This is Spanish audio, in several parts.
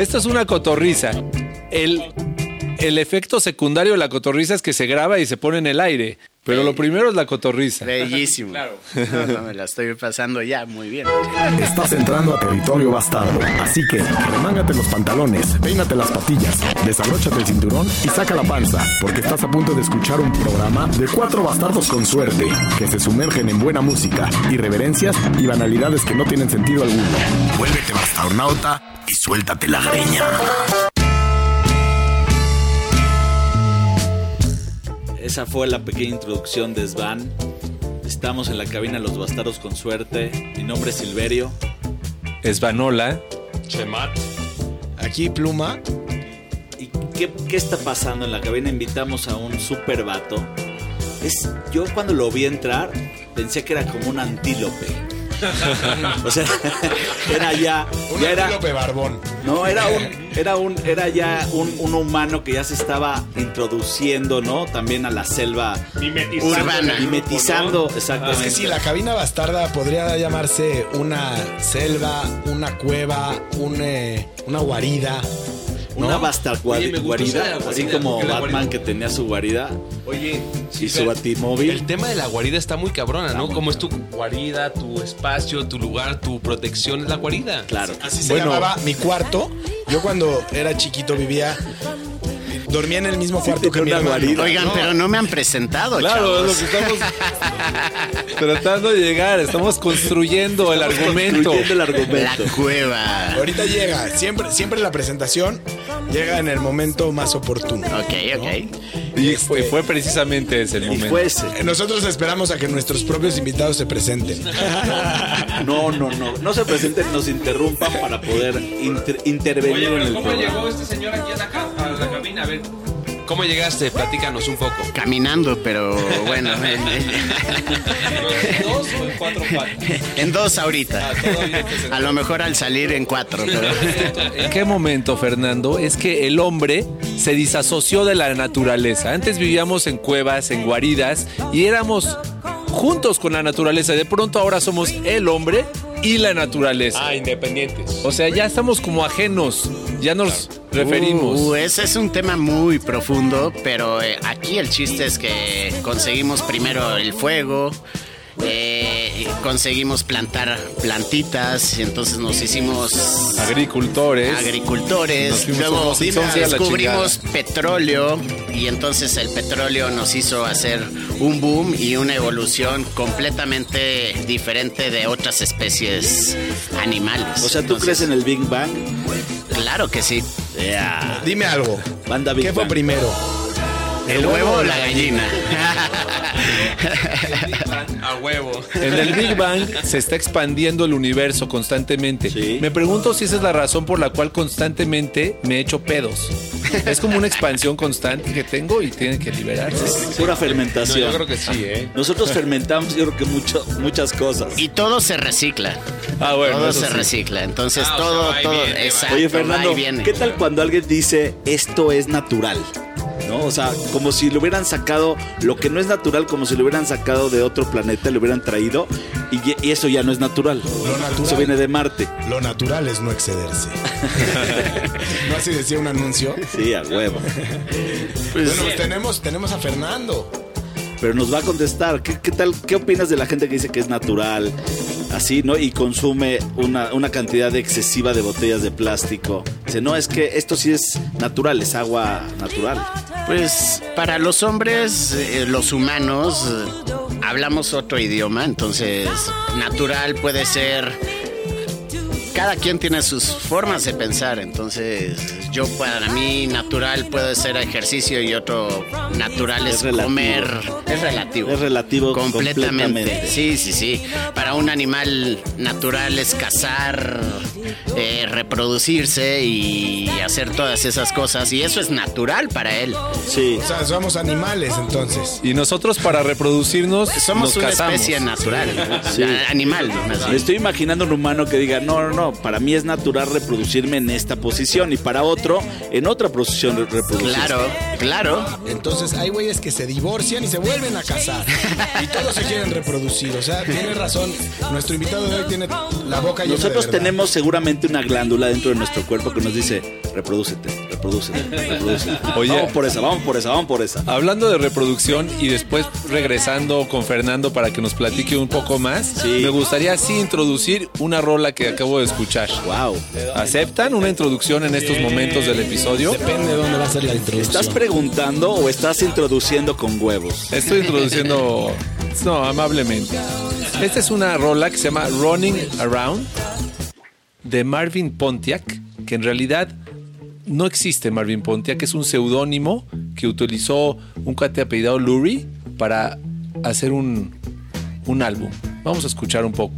Esto es una cotorriza. El, el efecto secundario de la cotorriza es que se graba y se pone en el aire. Pero lo primero es la cotorriza. Bellísimo. No, no, me la estoy pasando ya muy bien. Estás entrando a territorio bastardo. Así que remángate los pantalones, peínate las patillas, desabróchate el cinturón y saca la panza, porque estás a punto de escuchar un programa de cuatro bastardos con suerte, que se sumergen en buena música, irreverencias y banalidades que no tienen sentido alguno. Vuélvete bastarnauta y suéltate la greña. Esa fue la pequeña introducción de Svan. Estamos en la cabina Los Bastardos con Suerte. Mi nombre es Silverio. Svanola. Chemat. Aquí Pluma. ¿Y qué, qué está pasando en la cabina? Invitamos a un super vato. Es, yo cuando lo vi entrar pensé que era como un antílope. o sea, era ya, Un ya era, barbón. no, era un, era un, era ya un, un humano que ya se estaba introduciendo, ¿no? También a la selva Mimetizando. Urbana. mimetizando, Es exactamente. que sí, la cabina bastarda podría llamarse una selva, una cueva, un, eh, una guarida. Una ¿no? basta Oye, me gustó guarida, esa así guarida, como porque la Batman guarida- que tenía su guarida Oye, y su batimóvil. El tema de la guarida está muy cabrona, ¿no? Como es tu guarida, tu espacio, tu lugar, tu protección, es la guarida. Claro. Así se Bueno, llamaba mi cuarto. Yo cuando era chiquito vivía, dormía en el mismo cuarto que tenía mi una hermano. guarida. Oigan, pero no me han presentado, Claro, es lo que estamos tratando de llegar. Estamos construyendo el argumento. Construyendo el La argumento. cueva. Ahorita llega, siempre, siempre la presentación llega en el momento más oportuno. Ok, ok. Y fue, fue precisamente ese el Y momento. fue ese. Nosotros esperamos a que nuestros propios invitados se presenten. No, no, no. No se presenten, nos interrumpan para poder inter- intervenir Oye, en el ¿cómo programa. llegó este señor aquí a la, ca- a la cabina? A ver, ¿cómo llegaste? Platícanos un poco. Caminando, pero bueno. en, ¿Dos o en cuatro patas? en dos ahorita. sentó. A lo mejor al salir en cuatro, pero. ¿En qué momento, Fernando? Es que el hombre se disasoció de la naturaleza. Antes vivíamos en cuevas, en guaridas, y éramos juntos con la naturaleza. De pronto ahora somos el hombre y la naturaleza. Ah, independientes. O sea, ya estamos como ajenos. Ya nos referimos. Uh, ese es un tema muy profundo, pero eh, aquí el chiste es que conseguimos primero el fuego, eh, conseguimos plantar plantitas, y entonces nos hicimos Agricultores. Agricultores, luego descubrimos petróleo y entonces el petróleo nos hizo hacer un boom y una evolución completamente diferente de otras especies animales. O sea, ¿tú Entonces, crees en el Big Bang? Claro que sí. Yeah. Dime algo. Banda Big ¿Qué fue Bang. primero? ¿El huevo o la gallina? A huevo. En el Big Bang se está expandiendo el universo constantemente. Sí. Me pregunto si esa es la razón por la cual constantemente me echo pedos. Es como una expansión constante que tengo y tiene que liberarse. Pura No, fermentación. yo creo que sí, ¿eh? Nosotros fermentamos, yo creo que mucho, muchas cosas. Y todo se recicla. Ah, bueno, todo se sí. recicla. Entonces Ah, o sea, todo, todo, viene, exacto. Oye, Fernando. ¿qué tal cuando alguien dice esto es natural? ¿No? O sea, como si lo hubieran sacado, lo que no es natural, como si lo hubieran sacado de otro planeta, lo hubieran traído, y, eso ya no es natural. Lo natural. Eso viene de Marte. Lo natural es no excederse. ¿No así decía un anuncio? Sí, a huevo. bueno, pues tenemos, tenemos a Fernando. Pero nos va a contestar, ¿qué, tal? ¿Qué opinas de la gente que dice que es natural? Así, ¿no? Y consume una, una cantidad excesiva de botellas de plástico. Dice, no, es que esto sí es natural, es agua natural. Pues para los hombres, eh, los humanos, eh, hablamos otro idioma, entonces natural puede ser... Cada quien tiene sus formas de pensar, entonces yo para mí natural puede ser ejercicio y otro natural es, comer. Es relativo. Es relativo completamente. completamente. Sí, sí, sí. Para un animal natural es cazar, eh, reproducirse y hacer todas esas cosas y eso es natural para él. Sí. O sea, somos animales entonces. Y nosotros para reproducirnos Somos nos una casamos. especie natural, Sí. animal. Me estoy imaginando un humano que diga, no, no, no, para mí es natural reproducirme en esta posición y para otro en otra posición re- reproducirse. Claro, Claro. Entonces hay güeyes que se divorcian y se vuelven a casar. Y todos se quieren reproducir. O sea, tiene razón. Nuestro invitado de hoy tiene la boca llena Nosotros tenemos seguramente una glándula dentro de nuestro cuerpo que nos dice, reprodúcete, reprodúcete, reprodúcete. Oye. vamos por esa, vamos por esa, vamos por esa. Hablando de reproducción y después regresando con Fernando para que nos platique un poco más, Sí. me gustaría sí introducir una rola que acabo de escuchar. Wow. ¿Aceptan una introducción en estos momentos del episodio? Depende de dónde va a ser la introducción. ¿Estás preguntando o estás introduciendo con huevos? Estoy introduciendo, no, amablemente. Esta es una rola que se llama Running Around de Marvin Pontiac, que en realidad no existe Marvin Pontiac, es un seudónimo que utilizó un cuate apellidado Lurie para hacer un, un álbum. Vamos a escuchar un poco.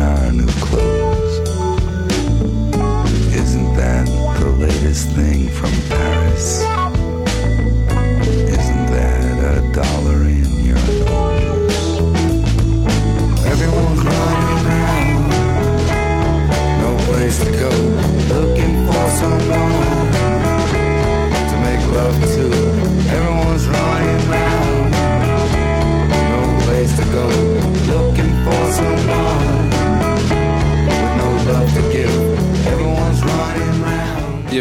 Our new clothes? Isn't that the latest thing from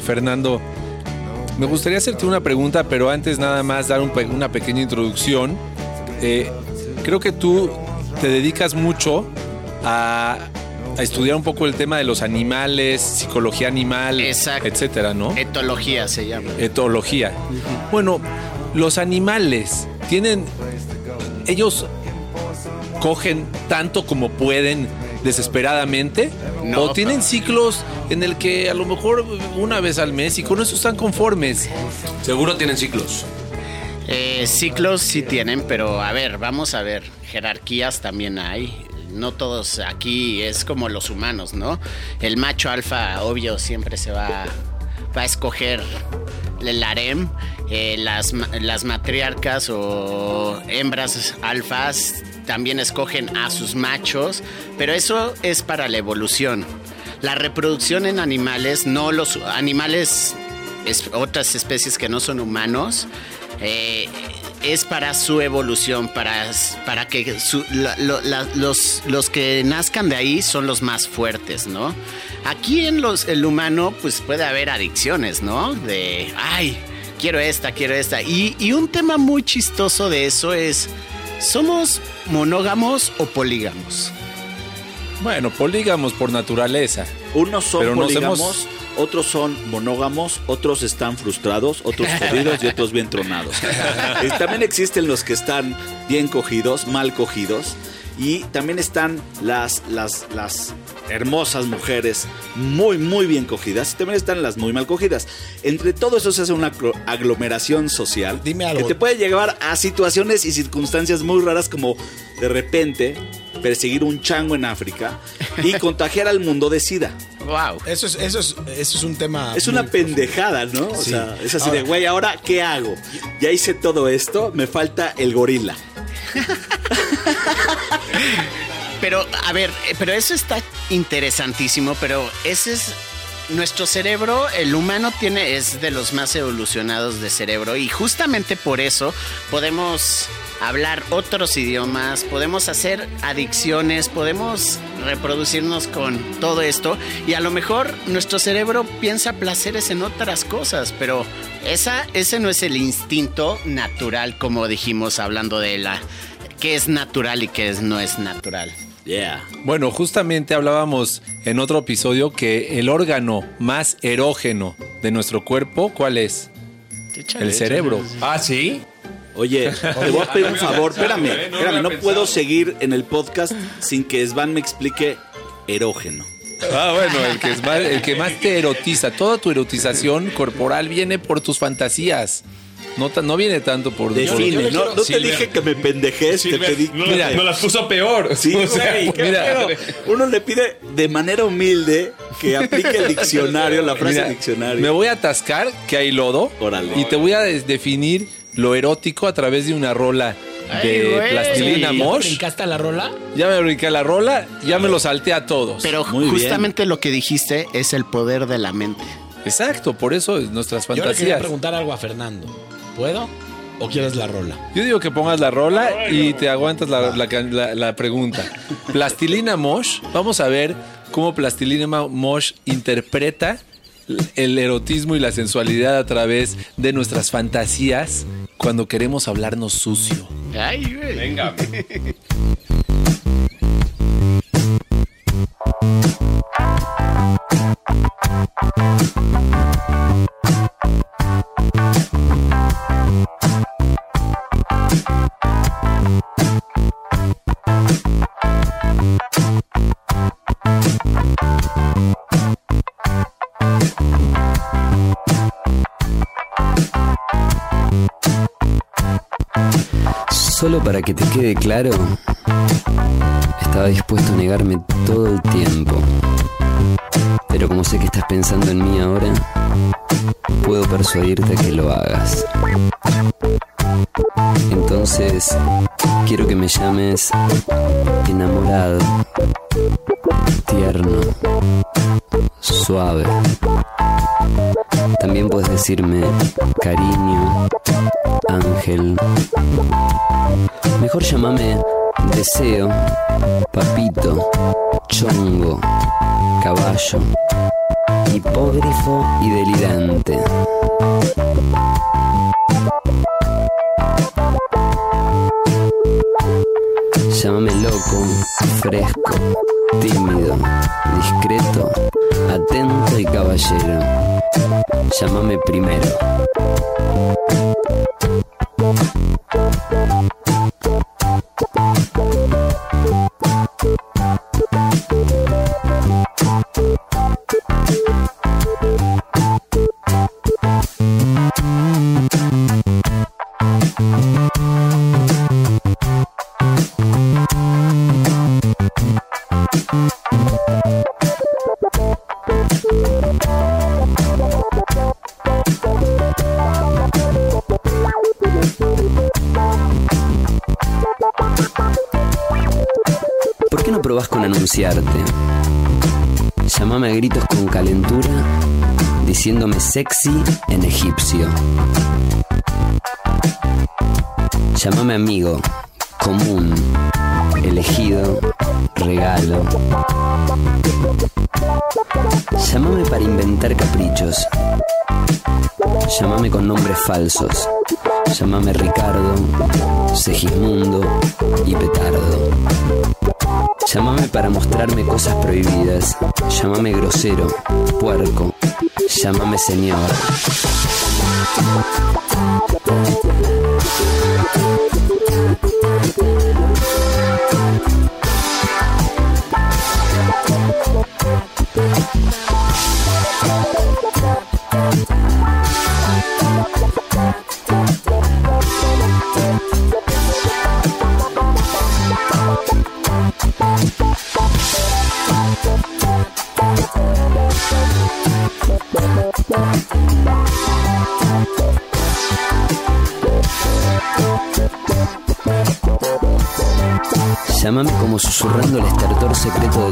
Fernando, me gustaría hacerte una pregunta, pero antes nada más dar un una pequeña introducción. Eh, creo que tú te dedicas mucho a, a estudiar un poco el tema de los animales, psicología animal, Exacto. etcétera, ¿no? Etología se llama. Etología. Bueno, los animales tienen. Ellos cogen tanto como pueden desesperadamente No, o tienen ciclos en el que a lo mejor una vez al mes y con eso están conformes. Seguro tienen ciclos. Eh, ciclos sí tienen, pero a ver, vamos a ver. Jerarquías también hay. No todos aquí es como los humanos, ¿no? El macho alfa, obvio, siempre se va, va a escoger el harem. Eh, las, las matriarcas o hembras alfas también escogen a sus machos, pero eso es para la evolución. La reproducción en animales, no los animales, es- otras especies que no son humanos, eh, es para su evolución, para, para que los, los que nazcan de ahí son los más fuertes, ¿no? Aquí en los, el humano, pues puede haber adicciones, ¿no? De, ay, quiero esta, quiero esta. Y, y un tema muy chistoso de eso es ¿Somos monógamos o polígamos? Bueno, polígamos por naturaleza. Unos son Pero polígamos, hemos- otros son monógamos, otros están frustrados, otros jodidos y otros bien tronados. También existen los que están bien cogidos, mal cogidos. Y también están las, las, las hermosas mujeres muy, muy bien cogidas. Y también están las muy mal cogidas. Entre todo eso se hace una aglo- aglomeración social. Dime algo. Que te puede llevar a situaciones y circunstancias muy raras como de repente perseguir un chango en África y contagiar al mundo de SIDA. Wow. Eso es, eso es, eso es un tema. Es una pendejada, ¿no? O Sí. sea, es así de, Ahora- güey, ¿ahora qué hago? Ya hice todo esto, me falta el gorila. Pero, a ver, eh, pero eso está interesantísimo, pero ese es... Nuestro cerebro, el humano tiene, es de los más evolucionados de cerebro y justamente por eso podemos hablar otros idiomas, podemos hacer adicciones, podemos reproducirnos con todo esto y a lo mejor nuestro cerebro piensa placeres en otras cosas, pero esa, ese no es el instinto natural como dijimos hablando de la qué es natural y qué es, no es natural. Yeah. Bueno, justamente hablábamos en otro episodio que el órgano más erógeno de nuestro cuerpo, ¿cuál es? El cerebro. Ah, sí. Oye, te voy a pedir un favor, espérame, espérame, no puedo seguir en el podcast sin que Svan me explique erógeno. Ah, bueno, el que, es más, el que más te erotiza. Toda tu erotización corporal viene por tus fantasías. No, no viene tanto por... Le no, no te dije que me pendejes, te pedí... no, mira, no las puso peor. Sí, O sea, güey, qué mira, uno le pide de manera humilde que aplique el diccionario, la frase Mira, diccionario. Me voy a atascar que hay lodo. Órale. Y te voy a definir lo erótico a través de una rola de plastilina ¿Ya mosh. ¿Brincaste a la rola? Ya me brinqué la rola, ya me lo salté a todos. Pero Muy bien. justamente lo que dijiste es el poder de la mente. Exacto, por eso es nuestras Yo le quería fantasías. preguntar algo a Fernando. ¿Puedo? ¿O quieres la rola? Yo digo que pongas la rola y te aguantas la, la can- la- la pregunta. Plastilina Mosh, vamos a ver cómo Plastilina Mosh interpreta el erotismo y la sensualidad a través de nuestras fantasías cuando queremos hablarnos sucio. Ay, güey. Venga. Solo para que te quede claro, estaba dispuesto a negarme todo el tiempo. Pero como sé que estás pensando en mí ahora, puedo persuadirte a que lo hagas. Entonces, quiero que me llames enamorado, tierno, suave. También puedes decirme cariño, ángel. Mejor llámame deseo, papito, chongo, caballo, hipógrifo y delirante. Llámame loco, fresco, tímido, discreto, atento y caballero. Llámame primero. Probás con anunciarte? Llámame a gritos con calentura, diciéndome sexy en egipcio. Llámame amigo, común, elegido, regalo. Llámame para inventar caprichos. Llámame con nombres falsos. Llámame Ricardo, Segismundo y Petardo. Llámame para mostrarme cosas prohibidas. Llámame grosero, puerco. Llámame señor.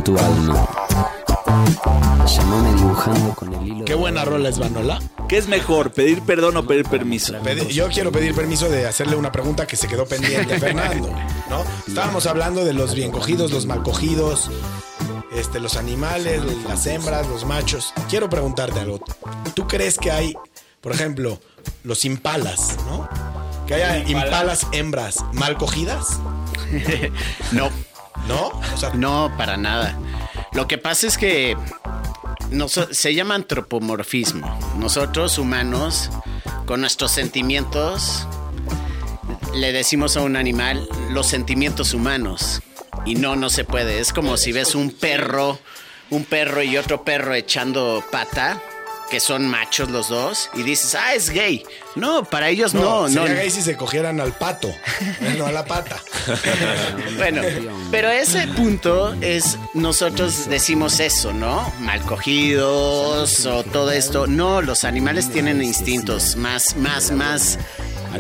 Tu alma. Llámame dibujando con el hilo. Qué buena rola es Vanola. ¿Qué es mejor, pedir perdón o pedir permiso? Pedi- Yo quiero pedir permiso de hacerle una pregunta que se quedó pendiente, Fernando. ¿no? Estábamos hablando de los bien cogidos, los mal cogidos, este, los animales, las hembras, los machos. Quiero preguntarte algo. ¿Tú crees que hay, por ejemplo, los impalas, ¿no? Que haya impalas hembras mal cogidas, No, ¿no? No, para nada. Lo que pasa es que noso- se llama antropomorfismo. Nosotros humanos, con nuestros sentimientos, le decimos a un animal los sentimientos humanos. Y no, no se puede. Es como si ves un perro, un perro y otro perro echando pata, que son machos los dos, y dices, ah, es gay. No, para ellos no, no. sería gay si se cogieran al pato, no a la pata. Bueno, pero ese punto es, nosotros decimos eso, ¿no? Mal cogidos o todo esto. No, los animales tienen instintos más, más, más,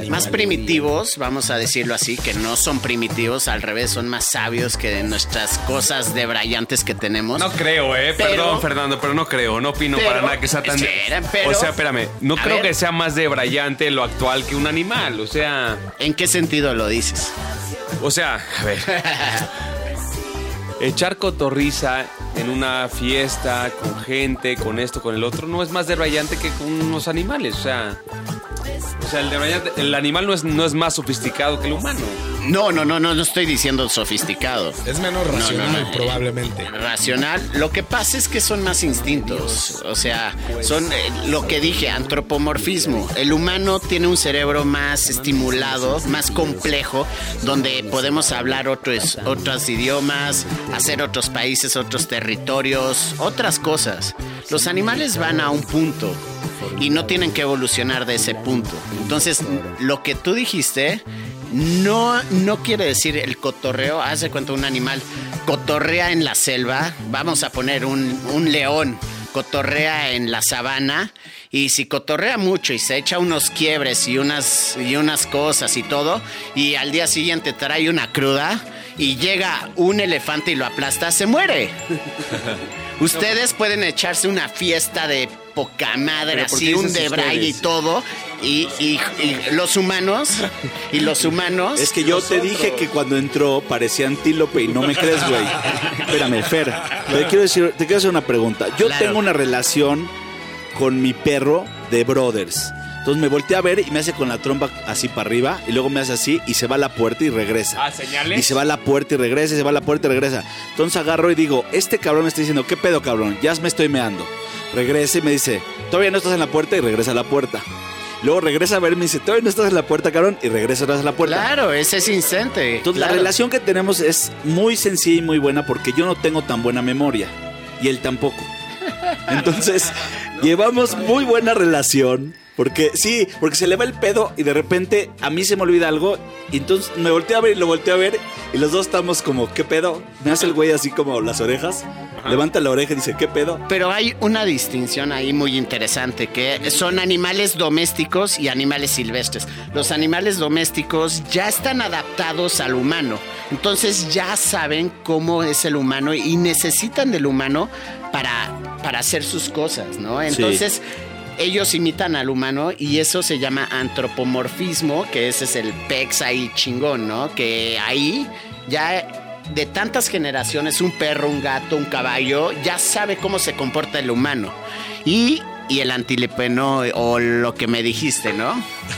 más primitivos, vamos a decirlo así, que no son primitivos, al revés, son más sabios que nuestras cosas de brillantes que tenemos. No creo, eh. Pero- Perdón, Fernando, pero no creo. No opino Pero- para nada que sea tan. espera, pero- o sea, espérame. No creo ver. que sea más de brillante lo actual que un animal. O sea. ¿En qué sentido lo dices? O sea, a ver. Echar cotorriza en una fiesta con gente, con esto, con el otro, no es más de rayante que con unos animales. O sea. O sea, el, el animal no es, no es más sofisticado que el humano. No, no, no, no, no estoy diciendo sofisticado. Es menos racional, no, no, eh, probablemente. racional. Lo que pasa es que son más instintos. O sea, son eh, lo que dije, antropomorfismo. El humano tiene un cerebro más estimulado, más complejo, donde podemos hablar otros, otros idiomas, hacer otros países, otros territorios, otras cosas. Los animales van a un punto y no tienen que evolucionar de ese punto. Entonces, lo que tú dijiste no, no quiere decir el cotorreo. Haz de cuenta un animal cotorrea en la selva. Vamos a poner un, un león cotorrea en la sabana. Y si cotorrea mucho y se echa unos quiebres y unas, y unas cosas y todo, y al día siguiente trae una cruda y llega un elefante y lo aplasta, se muere. Ustedes pueden echarse una fiesta de poca madre, ¿Pero por qué así un debraye y todo. Y, y- y los humanos, y los humanos. Es que yo te dije que cuando entró parecía antílope y no me crees, güey. Espérame, Fer. Te quiero, decir, te quiero hacer una pregunta. Yo Claro. tengo una relación con mi perro de brothers. Entonces me volteé a ver y me hace con la trompa así para arriba y luego me hace así y se va a la puerta y regresa. Ah, señales. Y se va a la puerta y regresa, y se va a la puerta y regresa. Entonces agarro y digo, este cabrón me está diciendo, ¿qué pedo, cabrón? Ya me estoy meando. Regresa y me dice, todavía no estás en la puerta y regresa a la puerta. Luego regresa a ver y me dice, todavía no estás en la puerta, cabrón, y regresa otra vez a la puerta. Claro, ese es instante. Entonces claro. la relación que tenemos es muy sencilla y muy buena porque yo no tengo tan buena memoria y él tampoco. Entonces llevamos muy buena relación porque sí, porque se le va el pedo y de repente a mí se me olvida algo y entonces me volteo a ver y lo volteo a ver y los dos estamos como, ¿qué pedo? Me hace el güey así como las orejas, levanta la oreja y dice, ¿qué pedo? Pero hay una distinción ahí muy interesante, que son animales domésticos y animales silvestres. Los animales domésticos ya están adaptados al humano, entonces ya saben cómo es el humano y necesitan del humano para, para hacer sus cosas, ¿no? Entonces... Ellos imitan al humano y eso se llama antropomorfismo, que ese es el pex ahí chingón, ¿no? Que ahí ya de tantas generaciones, un perro, un gato, un caballo, ya sabe cómo se comporta el humano. Y y el antilipeno o lo que me dijiste, ¿no?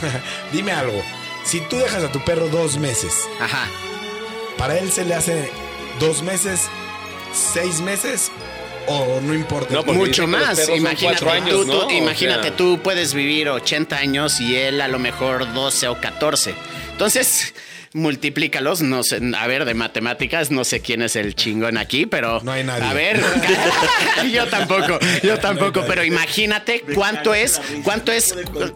Dime algo. Si tú dejas a tu perro dos meses, Ajá. ¿para él se le hace dos meses, seis meses o no importa? No, Mucho más. Imagínate, años, tú, ¿no? tú- O imagínate sea- tú puedes vivir 80 años y él a lo mejor 12 o 14. Entonces, multiplícalos. No sé, a ver, de matemáticas, no sé quién es el chingón aquí, pero. No hay nadie. A ver, yo tampoco, yo tampoco, pero imagínate cuánto es, cuánto es,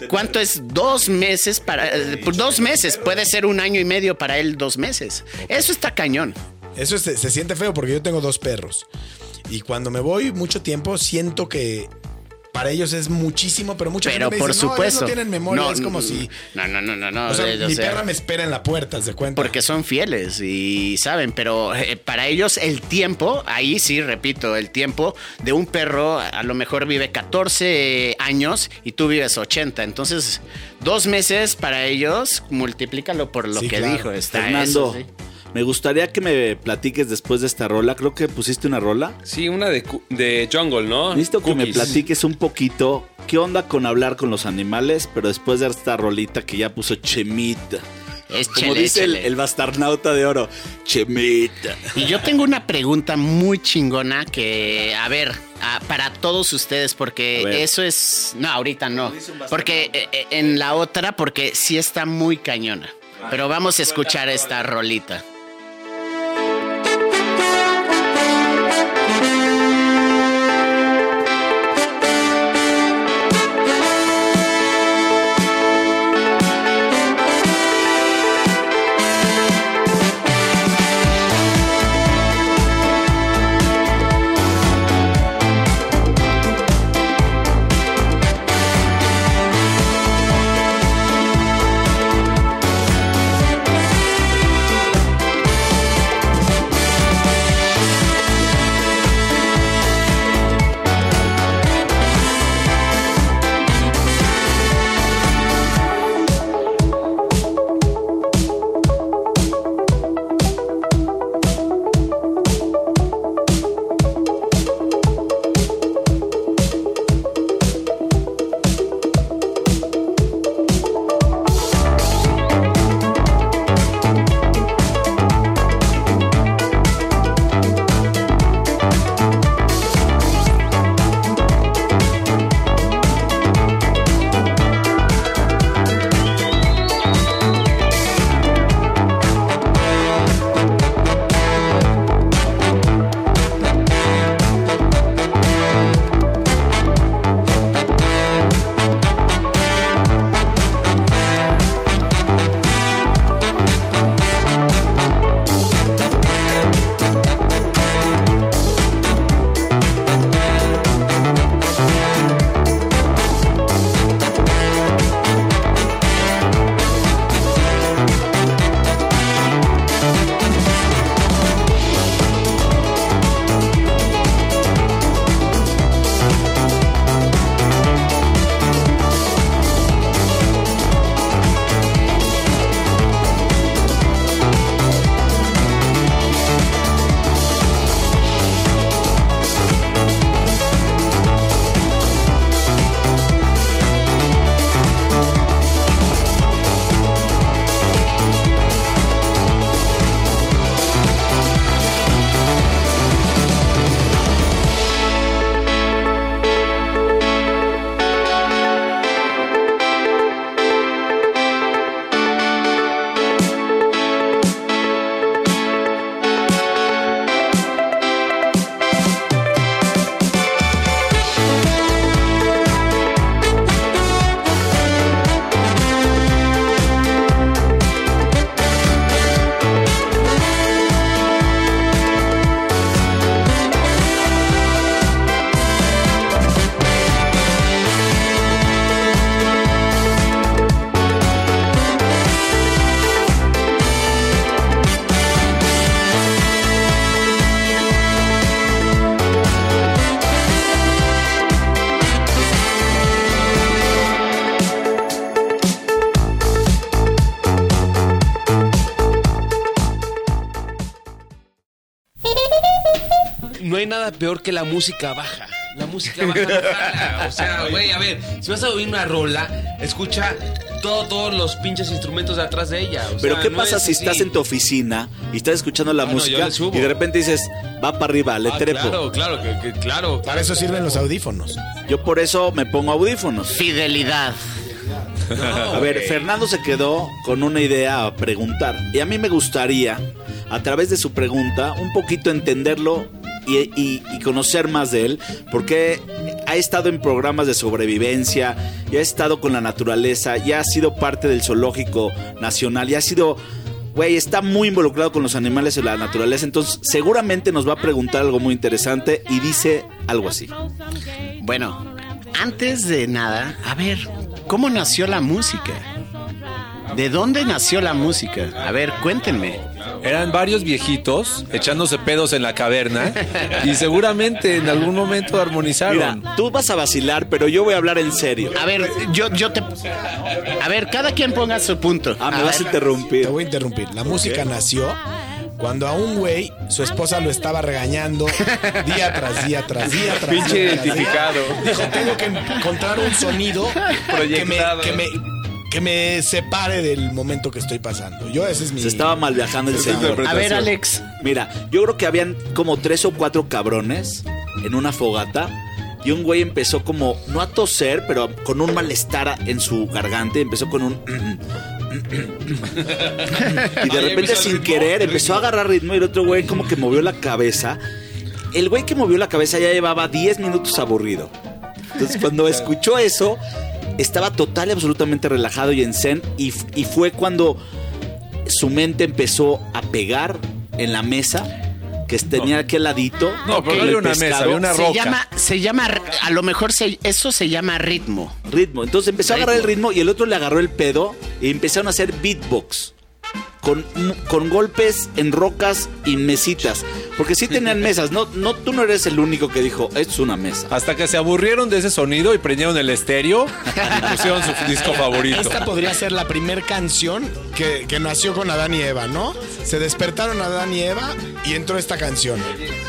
cuánto es dos meses para. eh, Dos meses, puede ser un año y medio para él, dos meses. Eso está cañón. Eso se, se siente feo porque yo tengo dos perros. Y cuando me voy mucho tiempo, siento que para ellos es muchísimo, pero mucha Pero gente me por dice, "No, ellos no tienen memoria, No, es como si... No, no, no, no, no. O sea, o mi sea, perra me espera en la puerta, ¿se cuenta? Porque son fieles y saben, pero eh, para ellos el tiempo, ahí sí, repito, el tiempo de un perro a lo mejor vive 14 años y tú vives 80. Entonces, dos meses para ellos, multiplícalo por lo Sí, que claro. dijo. Está Fernando, eso, sí. Me gustaría que me platiques después de esta rola. Creo que pusiste una rola. Sí, una de, Jungle, ¿no? Necesito que me platiques un poquito qué onda con hablar con los animales, pero después de esta rolita que ya puso Chemita. Es Como chele, dice el, chele. el bastarnauta de oro, Chemita. Y yo tengo una pregunta muy chingona que, a ver, a- para todos ustedes, porque eso es... No, ahorita no. Porque eh, eh, en la otra, porque sí está muy cañona. Pero vamos a escuchar esta rolita. Que la música baja. la música baja no jala. O sea, güey, a ver, si vas a oír una rola, escucha todo, todos los pinches instrumentos de atrás de ella. O Pero sea, ¿qué no pasa es si así. estás en tu oficina y estás escuchando la Ah, música y de repente dices, va para arriba, le Ah, trepo? Claro, claro, que, que- claro. Para eso sirven los audífonos. Yo por eso me pongo audífonos. Fidelidad. A ver, Fernando se quedó con una idea a preguntar. Y a mí me gustaría, a través de su pregunta, un poquito entenderlo y, conocer más de él. Porque ha estado en programas de sobrevivencia, y ha estado con la naturaleza, ya ha sido parte del zoológico nacional, y ha sido... Güey, está muy involucrado con los animales y la naturaleza, entonces seguramente nos va a preguntar algo muy interesante y dice algo así. Bueno, antes de nada, a ver, ¿cómo nació la música? ¿De dónde nació la música? A ver, cuéntenme. Eran varios viejitos echándose pedos en la caverna y seguramente en algún momento armonizaron. Mira, tú vas a vacilar, pero yo voy a hablar en serio. A ver, yo, yo te... A ver, cada quien ponga su punto. Ah, me A vas a ver, Te interrumpir. voy a interrumpir. La música nació cuando a un güey su esposa lo estaba regañando día tras día tras día tras Pinche día, día. identificado. Dijo, tengo que encontrar un sonido que me, que, me, que me separe del momento que estoy pasando. Yo ese es mi... Se estaba mal viajando el señor. A ver, Alex. Mira, yo creo que habían como tres o cuatro cabrones en una fogata. Y un güey empezó como, no a toser, pero con un malestar en su garganta. Empezó con un... y de repente sin ritmo, querer empezó a agarrar ritmo y el otro güey como que movió la cabeza. El güey que movió la cabeza ya llevaba 10 minutos aburrido. Entonces cuando escuchó eso, estaba total y absolutamente relajado y en zen. Y, y fue cuando su mente empezó a pegar en la mesa que tenía aquí al ladito. No, pero con no había una mesa, había una Se roca. llama, se llama, a lo mejor se- eso se llama ritmo. ritmo. Entonces empezó a agarrar el ritmo y el otro le agarró el pedo y empezaron a hacer beatbox. Con, con golpes en rocas y mesitas. Porque sí tenían mesas. No, no, tú no eres el único que dijo, esto es una mesa. Hasta que se aburrieron de ese sonido y prendieron el estéreo y pusieron su disco favorito. Esta podría ser la primer canción que, que nació con Adán y Eva, ¿no? Se despertaron Adán y Eva y entró esta canción.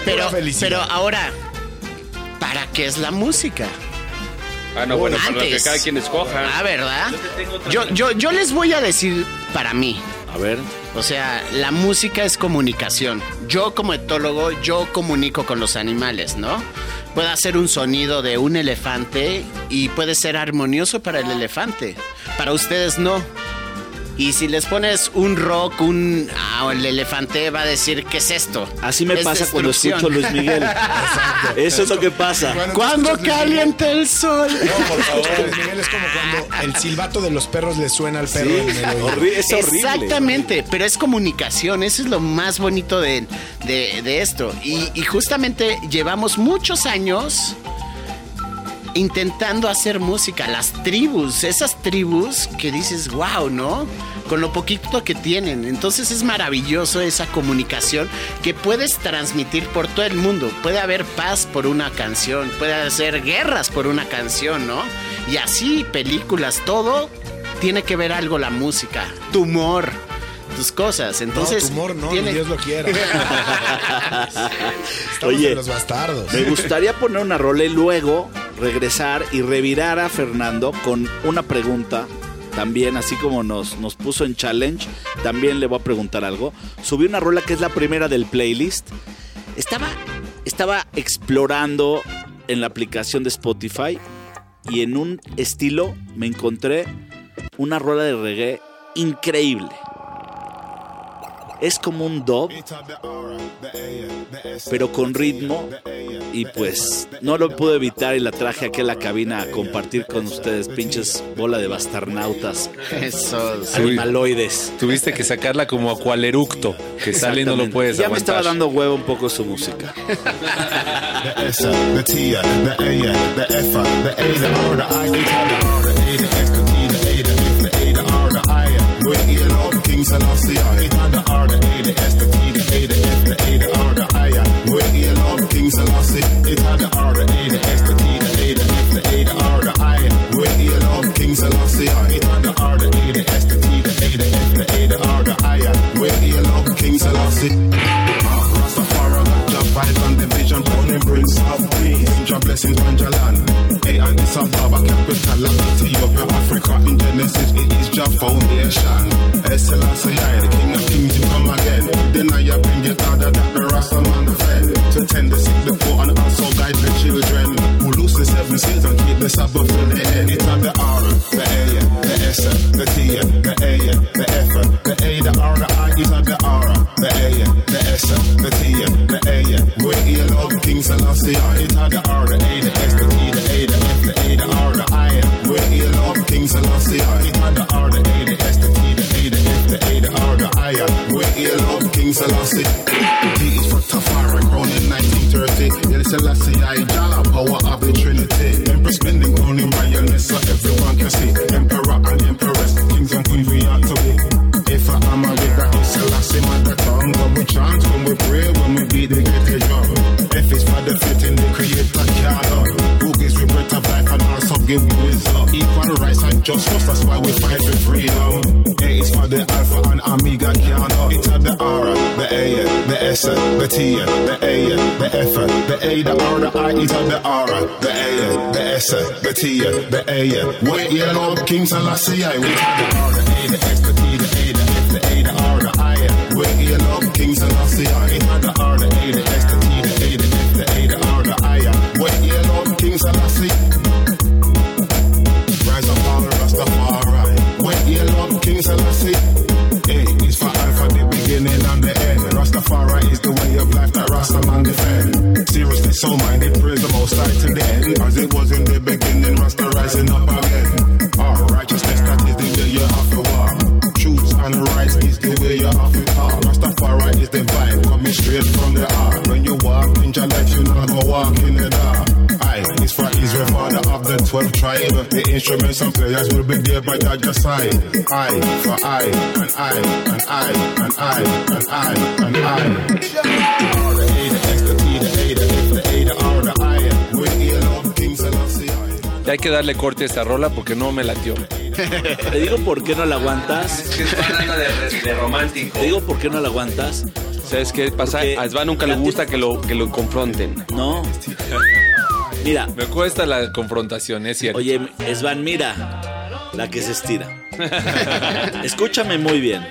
Pero, pero ahora, ¿para qué es la música? Ah, no, bueno, para lo que Antes. cada quien escoja. Ah, ¿verdad? Yo, yo, yo les voy a decir para mí. A ver. O sea, la música es comunicación. Yo como etólogo, yo comunico con los animales, ¿no? Puede hacer un sonido de un elefante y puede ser armonioso para el elefante. Para ustedes no. Y si les pones un rock, un ah, el elefante va a decir ¿qué es esto? Así me Es pasa cuando escucho Luis Miguel. Eso es lo que pasa. Cuando calienta el sol. No, por favor. Luis Miguel es como cuando el silbato de los perros le suena al perro en el es horrible. Exactamente, pero es comunicación, eso es lo más bonito de, de- de esto. Y, y justamente llevamos muchos años intentando hacer música, las tribus, esas tribus que dices, wow, ¿no? Con lo poquito que tienen. Entonces es maravilloso esa comunicación que puedes transmitir por todo el mundo. Puede haber paz por una canción, puede hacer guerras por una canción, ¿no? Y así, películas, todo tiene que ver algo la música, tu humor, tus cosas. Entonces, no, tumor no, tiene- ni Dios lo quiera. Estamos Oye, en los bastardos. Me gustaría poner una rola y luego regresar y revirar a Fernando con una pregunta. También, así como nos, nos puso en challenge, también le voy a preguntar algo. Subí una rola que es la primera del playlist. Estaba, estaba explorando en la aplicación de Spotify y en un estilo me encontré una rola de reggae increíble. Es como un dub, pero con ritmo. Y pues no lo pude evitar y la traje aquí a la cabina a compartir con ustedes, pinches bola de bastarnautas, Eso, sí. animaloides. Tuviste que sacarla como acualeructo, que sale y no lo puedes Ya me estaba dando huevo un poco su música. Selassie, it the R, the A, the S, the T, the A, the the A, the R, the I. Selassie, it had the R, the A, the S, the T, the A, the F, the A, the the. Rastafari, Jah vibes and the vision, only brings of peace. Jah blessings Addis Ababa, capital of Ethiopia, Africa. In Genesis, it is Jah foundation. Selassie, I, the seven seals and keep the Sabbath till the end. It's not the R, the A, the S, the T, the A, the F, the A, the R, the I. It's not the R, the A, the S, the T, the A. Where you love King Selassie, the A, the the S, the T, the A. Wait, you know, King Selassie, I. We have the R, the A, the S, the T, the A, the F, the A, the R, the I. King Selassie, I. Have the R, the A, the the T, the A, the F, the A, the R, the I. King Selassie. Rise up all Rastafari. You love King Selassie. A is for Alpha, the beginning and the end. Rastafari is the way of life that Rastaman defend. Seriously, so minded, praise the most high to the end. As instruments and players will be there by your side. I for I, and I, and I, and I, and I, and I. R, the A, the S, the T, the A, the F, the A, the R, the I. We're here, love, King Selassie. Ya hay que darle corte a esta rola porque no me latió. Te digo por qué no la aguantas. Es que de, de romántico. Te digo por qué no la aguantas. ¿Sabes qué pasa? Porque A Svan nunca le gusta que lo, que lo confronten. No. Mira, Me cuesta la confrontación, es cierto. oye, Svan, mira la que se estira. Escúchame muy bien.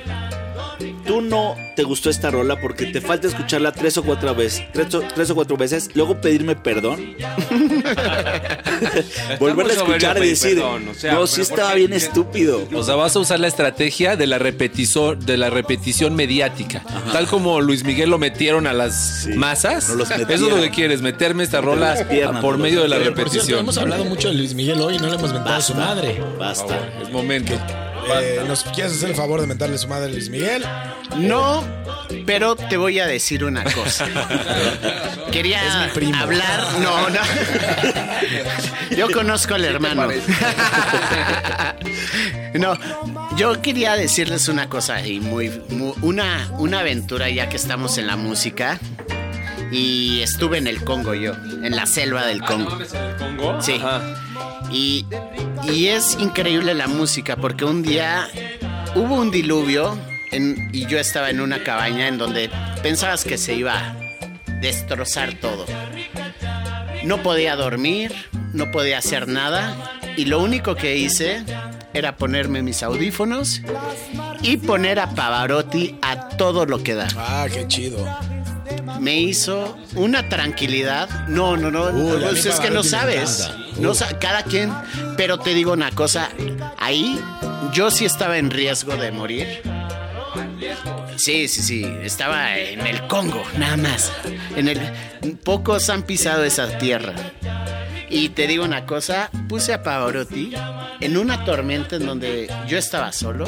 Tú no te gustó esta rola porque te falta escucharla tres o cuatro veces, tres o, tres o cuatro veces, luego pedirme perdón, volverla a escuchar y decir, perdón, o sea, no, sí ¿por estaba bien estúpido. O sea, vas a usar la estrategia de la repetición, de la repetición mediática. Tal como Luis Miguel lo metieron a las masas. No Eso es lo que quieres, meterme esta rola piernas, por no medio de la Pero, por cierto, repetición. hemos hablado mucho de Luis Miguel hoy y no le hemos mentado a su madre. Basta. Es momento. Eh, ¿Nos quieres hacer el favor de mentarle a su madre a Luis Miguel? No, pero te voy a decir una cosa. Quería hablar. No, no. Yo conozco al hermano. No, yo quería decirles una cosa y muy, mu- una, una aventura ya que estamos en la música. Y estuve en el Congo yo, en la selva del Congo. Congo? Sí. Ajá. Y, y es increíble la música porque un día hubo un diluvio en- y yo estaba en una cabaña en donde pensabas que se iba a destrozar todo. No podía dormir, no podía hacer nada y lo único que hice era ponerme mis audífonos y poner a Pavarotti a todo lo que da. Ah, qué chido. Me hizo una tranquilidad. No, no, no. Uy, pues mí es que no sabes. encanta. No sa- cada quien. Pero te digo una cosa. Ahí yo sí estaba en riesgo de morir. Sí, sí, sí. Estaba en el Congo, nada más. En el pocos han pisado esa tierra. Y te digo una cosa, puse a Pavarotti en una tormenta en donde yo estaba solo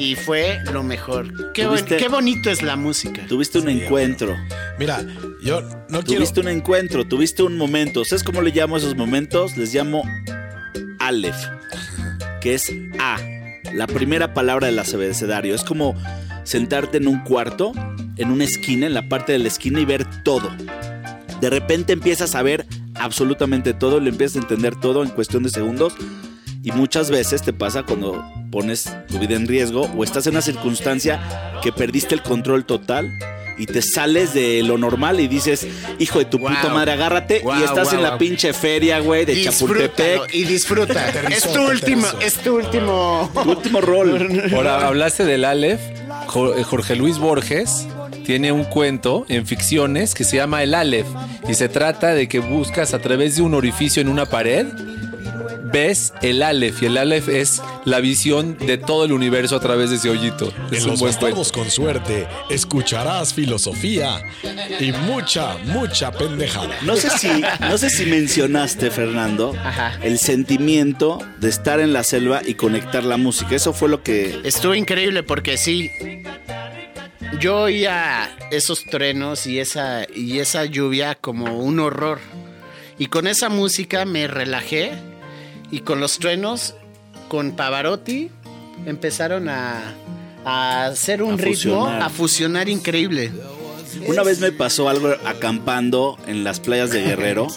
y fue lo mejor. Qué, bon- ¿Tuviste- qué bonito es la música. Tuviste un encuentro. Mira, yo no quiero. Tuviste un encuentro, tuviste un momento. ¿Sabes cómo le llamo a esos momentos? Les llamo Aleph, que es A, la primera palabra del abecedario. Es como sentarte en un cuarto, en una esquina, en la parte de la esquina y ver todo. De repente empiezas a ver absolutamente todo, le empiezas a entender todo en cuestión de segundos. Y muchas veces te pasa cuando pones tu vida en riesgo o estás en una circunstancia que perdiste el control total y te sales de lo normal y dices, hijo de tu Wow. puta madre, agárrate Wow, y estás wow, en la wow. pinche feria, güey, de Chapultepec. y disfruta. es tu último, es tu último. Tu último rol. Ahora, hablaste del Aleph. Eh, Jorge Luis Borges tiene un cuento en ficciones que se llama El Aleph. Y se trata de que buscas a través de un orificio en una pared, ves el Aleph. Y el Aleph es la visión de todo el universo a través de ese hoyito. Es En un los buen con suerte escucharás filosofía y mucha, mucha pendejada. No sé si, no sé si mencionaste, Fernando, Ajá. el sentimiento de estar en la selva y conectar la música. Eso fue lo que. Estuvo increíble porque sí. Yo oía esos truenos y esa, y esa lluvia como un horror. Y con esa música me relajé. Y con los truenos, con Pavarotti, empezaron a, a hacer un A ritmo, fusionar. a fusionar increíble. Una vez me pasó algo acampando en las playas de Guerrero,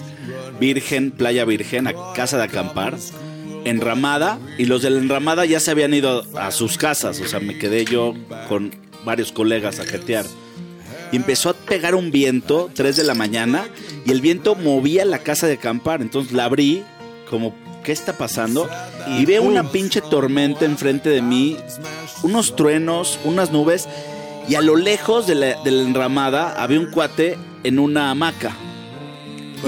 Virgen, Playa Virgen, a casa de acampar, enramada, y los de la enramada ya se habían ido a sus casas, o sea, me quedé yo con varios colegas a jetear. Y empezó a pegar un viento, 3 de la mañana, y el viento movía la casa de acampar, entonces la abrí, como, ¿qué está pasando? Y veo una pinche tormenta enfrente de mí, unos truenos, unas nubes, y a lo lejos de la, de la enramada había un cuate en una hamaca.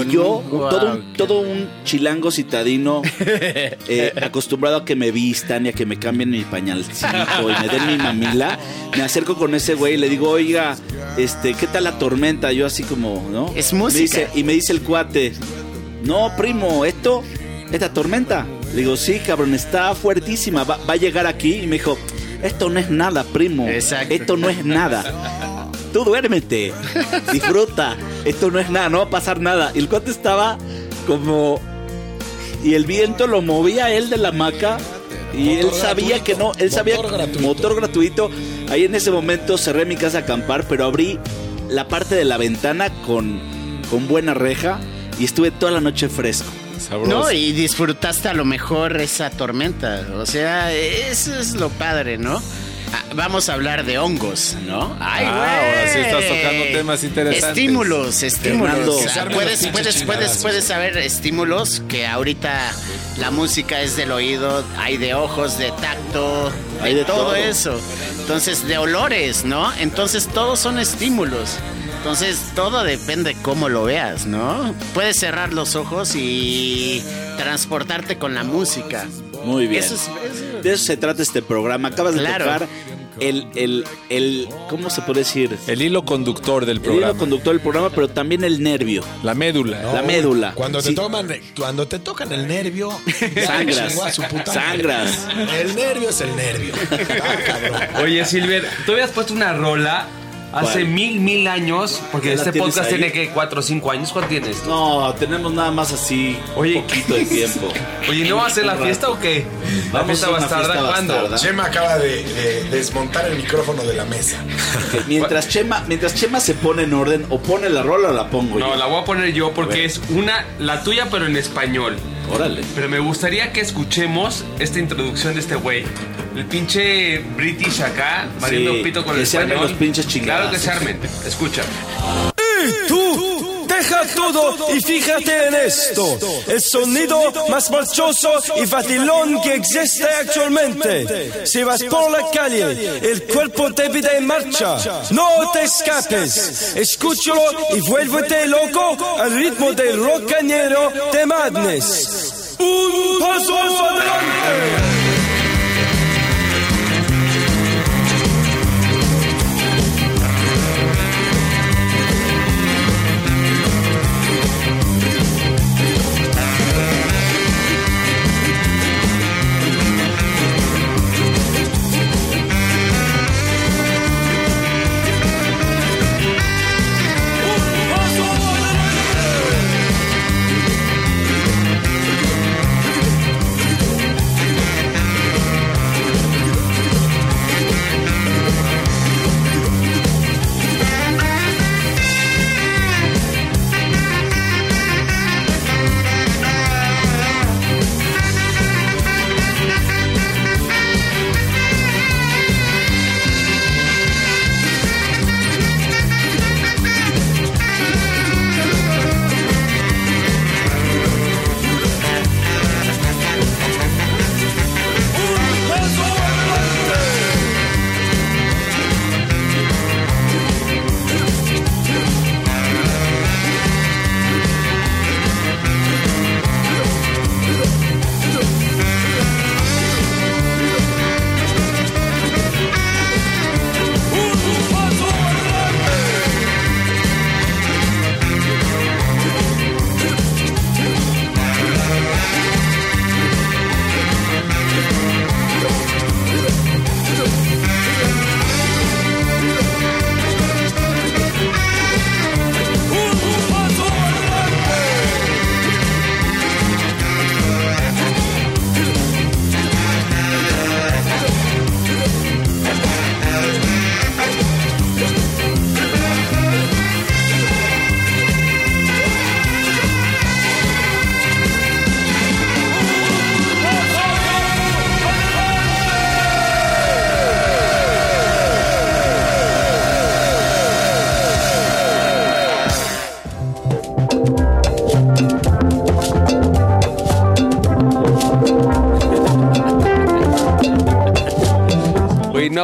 Y yo, Wow, todo, un, todo un chilango citadino, eh, acostumbrado a que me vistan y a que me cambien mi pañalcito y me den mi mamila, me acerco con ese güey y le digo, oiga, este, ¿qué tal la tormenta? Yo así como, ¿no? Es Me música. dice- y me dice el cuate, no, primo, esto, esta tormenta. Le digo, sí, cabrón, está fuertísima, va, va a llegar aquí. Y me dijo, esto no es nada, primo. Exacto. Esto no es nada. Tú duérmete, disfruta. Esto no es nada, no va a pasar nada. Y el cuate estaba como... Y el viento lo movía a él de la hamaca. Y él sabía gratuito, que no, él sabía motor gratuito. motor gratuito. Ahí en ese momento cerré mi casa a acampar, pero abrí la parte de la ventana con, con buena reja y estuve toda la noche fresco. Sabroso. No, y disfrutaste a lo mejor esa tormenta. O sea, eso es lo padre, ¿no? Ah, Vamos a hablar de hongos, ¿no? Ay, Ah, ahora sí estás tocando temas interesantes. Estímulos, estímulos. Fernando. O sea, Usarme puedes, puedes, puedes, puedes saber estímulos que ahorita la música es del oído, hay de ojos, de tacto, Hay de, de todo, todo. eso. Entonces, de olores, ¿no? Entonces, todos son estímulos. Entonces, todo depende cómo lo veas, ¿no? Puedes cerrar los ojos y transportarte con la música. Muy bien. Eso es- eso- De eso se trata este programa. Acabas de tocar el, el, el, ¿cómo se puede decir? El hilo conductor del El programa. hilo conductor del programa, pero también el nervio. La médula. La médula. Cuando te Sí. toman, cuando te tocan el nervio, Sangras. Sangras. El nervio es el nervio. Ah. Oye, Silver, tú habías puesto una rola hace ¿Cuál? mil, mil años, porque ¿Ya la este podcast ahí? tiene que cuatro o cinco años. ¿Cuánto tienes? No, tenemos nada más así Oye, un poquito de tiempo. Oye, ¿no va a ser la fiesta o qué? La Vamos fiesta a bastarda, ¿cuándo? Chema acaba de, de desmontar el micrófono de la mesa. Mientras Chema, mientras Chema se pone en orden, o pone la rola o la pongo No, yo. la voy a poner yo porque es una, la tuya, pero en español. Órale. Pero me gustaría que escuchemos esta introducción de este güey. El pinche British acá, mariendo Sí, pito con que el se armen español. los pinches Claro que se armen. Escucha. Tú, deja todo y fíjate en esto. El sonido más marchoso y vacilón que existe actualmente. Si vas por la calle, el cuerpo te pide en marcha. No te escapes. Escúchalo y vuélvete loco al ritmo del rocañero de Madness. Un paso adelante.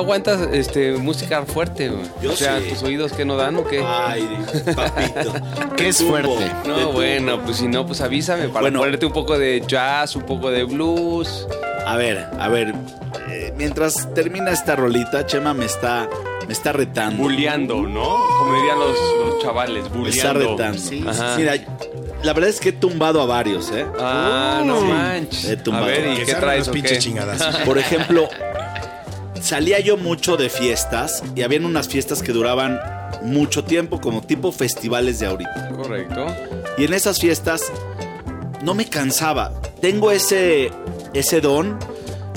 Aguantas este, música fuerte, güey. Yo O sea, sí. ¿tus oídos que no dan o qué? Ay, papito. ¿Qué es fuerte? te no, bueno, pues si no, pues avísame para Bueno. ponerte un poco de jazz, un poco de blues. A ver, a ver. eh, mientras termina esta rolita, Chema me está, me está retando. Bulleando, ¿no? Como dirían los, los chavales, me está bulleando. retando. Sí, Ajá. Mira, la verdad es que he tumbado a varios, ¿eh? Ah, no manches. He A tumbado. ver, ¿y qué traes los o pinches qué? chingadas. Por ejemplo, salía yo mucho de fiestas y habían unas fiestas que duraban mucho tiempo, como tipo festivales de ahorita. Correcto. Y en esas fiestas no me cansaba. Tengo ese, ese don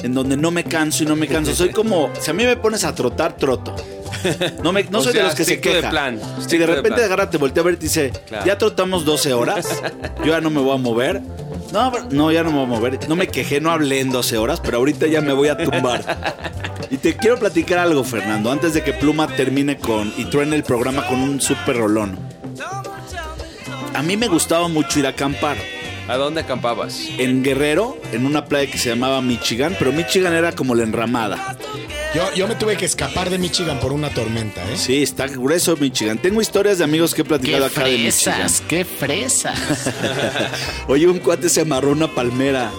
en donde no me canso y no me canso. Soy como, si a mí me pones a trotar, troto. No, me, no O soy de los que se queja. plan, Si de repente plan. agarra, te voltea a ver y te dice, Claro. ya trotamos 12 horas, yo ya no me voy a mover. No, no, ya no me voy a mover. No me quejé, no hablé en 12 horas, pero ahorita ya me voy a tumbar. Y te quiero platicar algo, Fernando, antes de que Pluma termine con y truene el programa con un super rolón. A mí me gustaba mucho ir a acampar. ¿A dónde acampabas? En Guerrero, en una playa que se llamaba Michigan, pero Michigan era como la enramada. Yo, yo me tuve que escapar de Michigan por una tormenta, ¿eh? Sí, está grueso Michigan. Tengo historias de amigos que he ¡Qué platicado acá de Michigan. fresas! ¡Qué fresas! Oye, un cuate se amarró una palmera.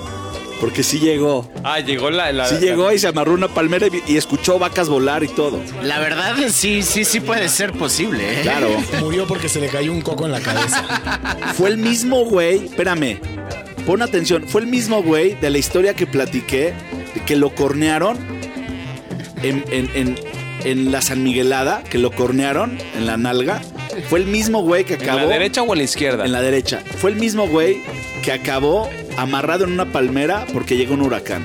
Porque sí llegó. Ah, llegó la... la Sí llegó y se amarró una palmera y, y escuchó vacas volar y todo. La verdad, sí, sí, sí puede ser posible, ¿eh? Claro. Murió porque se le cayó un coco en la cabeza. Fue el mismo güey, espérame, pon atención, fue el mismo güey de la historia que platiqué, de que lo cornearon en, en- en- en la San Miguelada, que lo cornearon en la nalga. Fue el mismo güey que ¿En acabó... la derecha o en la izquierda? En la derecha. Fue el mismo güey que acabó amarrado en una palmera porque llegó un huracán.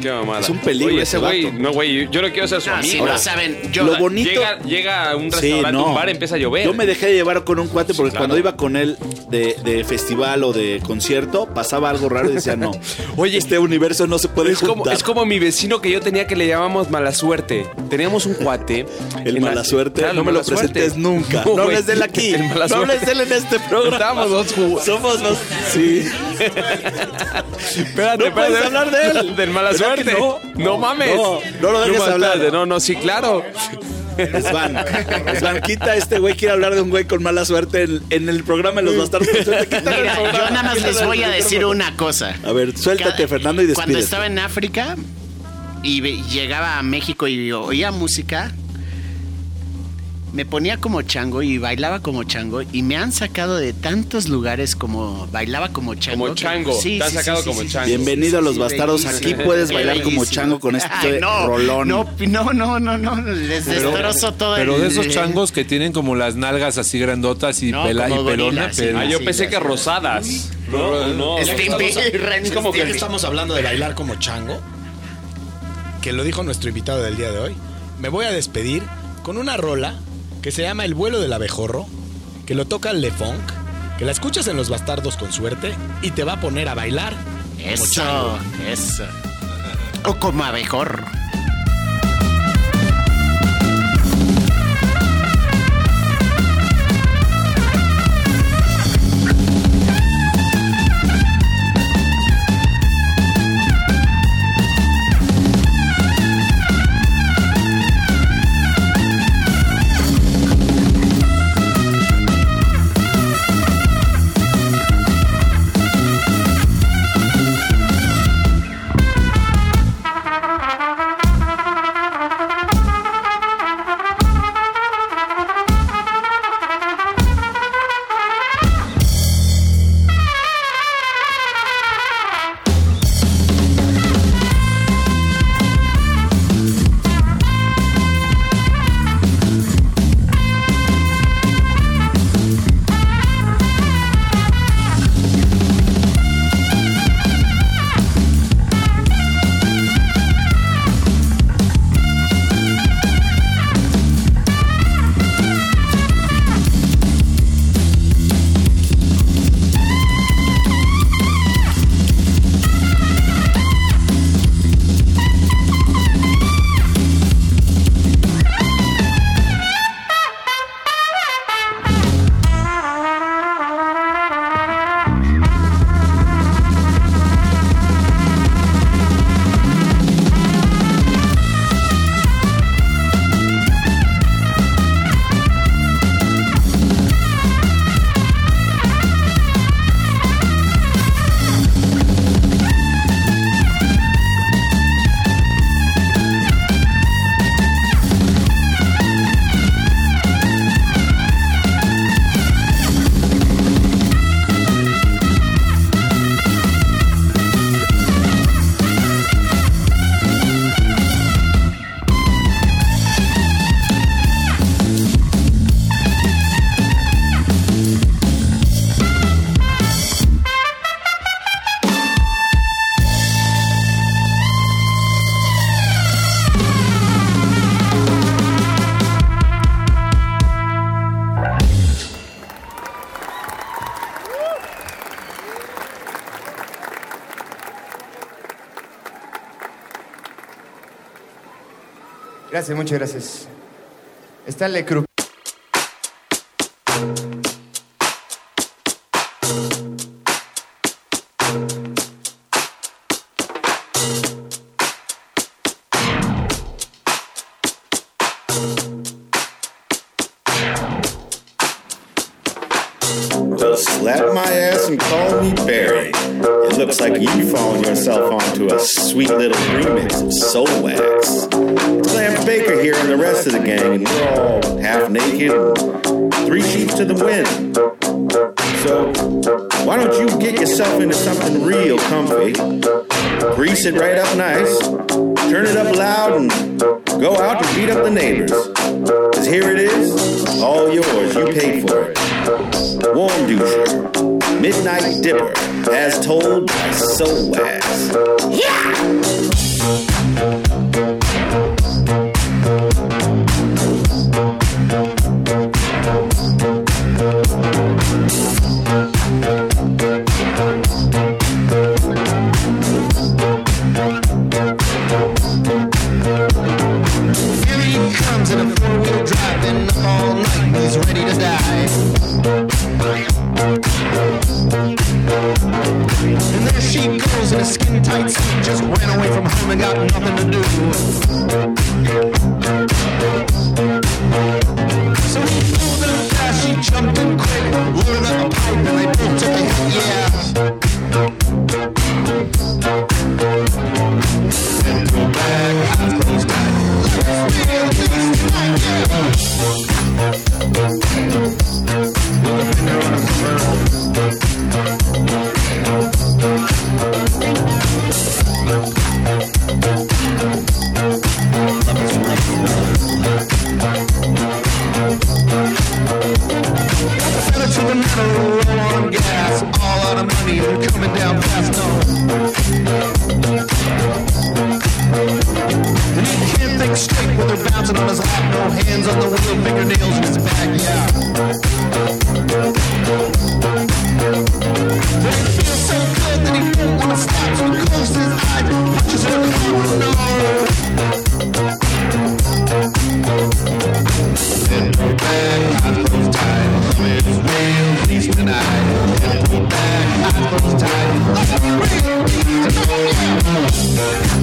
Qué mamada. Es un peligro Oye, ese güey, no, güey, yo lo quiero ser su Ah, amigo. si no saben, yo... Lo bonito... Llega, llega a un Sí, restaurante, no. un bar, empieza a llover. Yo me dejé llevar con un cuate porque claro. cuando iba con él de, de festival o de concierto pasaba algo raro y decía, no. Oye, este universo no se puede Es como, juntar. es como mi vecino que yo tenía que le llamamos mala suerte. Teníamos un cuate. El en la- mala suerte, Claro, no me lo mala suerte. presentes nunca. No, güey. hables de él aquí. El mala no hables suerte. de él en este programa. Estábamos dos jugos. Somos los... Sí. Espérate, No puedes hablar de él. Del mala ¿Verdad que suerte. no? No, mames. No, no lo dejes hablar. espérate. No, no, sí, claro. Svan, Svan, quita este güey quiere hablar de un güey con mala suerte en, en el programa de los bastardos Mira, yo nada más les voy a decir una cosa. A ver, suéltate, Fernando, y Cuando despídete. estaba en África y llegaba a México y oía música, me ponía como chango y bailaba como chango y me han sacado de tantos lugares como bailaba como chango. Como que- chango, te han sacado como chango. Bienvenido a los bastardos. Aquí puedes bailar como chango con este Ay, no, rolón. No, no, no, no, no, les destrozo todo Pero el- de esos changos que tienen como las nalgas así grandotas y, No, pela, y pelona, sí. pero- Ah, yo Sí, pensé que rosadas. No, no. Stimpy, Es como que Stimpy. estamos hablando de bailar como chango, que lo dijo nuestro invitado del día de hoy. Me voy a despedir con una rola que se llama El vuelo del abejorro, que lo toca Le Funk, que la escuchas en Los Bastardos con suerte y te va a poner a bailar como. Eso, eso. O como abejorro. Muchas gracias. Stanley Cruz. Comfy, grease it right up nice, turn it up loud, and go out and beat up the neighbors. Cause here it is, all yours, you paid for it. Warm doucher, midnight dipper, as told by Soul Wax. Here bouncing on his lap, no hands on the wheel, fingernails in his back, yeah. But it feels so good that he won't wanna stop, so he closes his eyes, punches her through no. And pull back, I close tight, love is real, please tonight. And pull back, I close tight, love is real, please tonight.